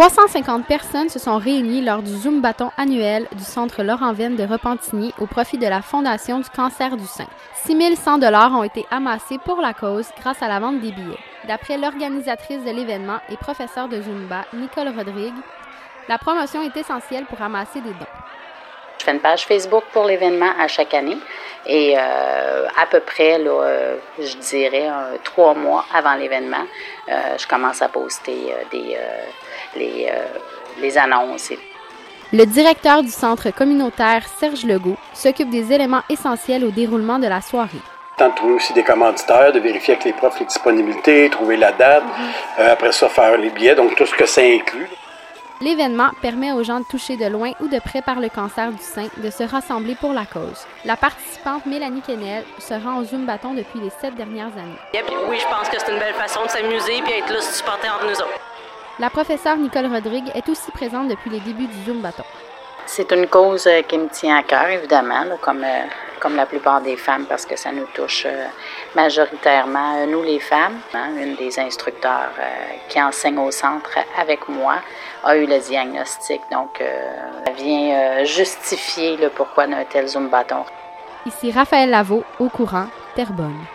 350 personnes se sont réunies lors du Zoom Bâton annuel du Centre Laurent Venn de Repentigny au profit de la Fondation du cancer du sein. 6100 dollars ont été amassés pour la cause grâce à la vente des billets. D'après l'organisatrice de l'événement et professeure de Zumba, Nicole Rodrigue, la promotion est essentielle pour amasser des dons. Une page Facebook pour l'événement à chaque année et euh, à peu près, là, euh, je dirais, trois mois avant l'événement, euh, je commence à poster des, les, les annonces. Le directeur du centre communautaire, Serge Legault, s'occupe des éléments essentiels au déroulement de la soirée de trouver aussi des commanditaires, de vérifier avec les profs les disponibilités, trouver la date, après ça faire les billets, donc tout ce que ça inclut. L'événement permet aux gens touchés de loin ou de près par le cancer du sein de se rassembler pour la cause. La participante Mélanie Kennel se rend au Zoom Bâton depuis les sept dernières années. oui, je pense que c'est une belle façon de s'amuser et être là supporter entre nous autres. La professeure Nicole Rodrigue est aussi présente depuis les débuts du Zoom Bâton. C'est une cause euh, qui me tient à cœur, évidemment, comme, euh, comme la plupart des femmes, parce que ça nous touche euh, majoritairement, nous les femmes. Hein. Une des instructeurs qui enseigne au centre avec moi a eu le diagnostic, donc ça vient justifier le pourquoi d'un tel Zoom bâton. Ici Raphaël Lavaux, au courant, Terrebonne.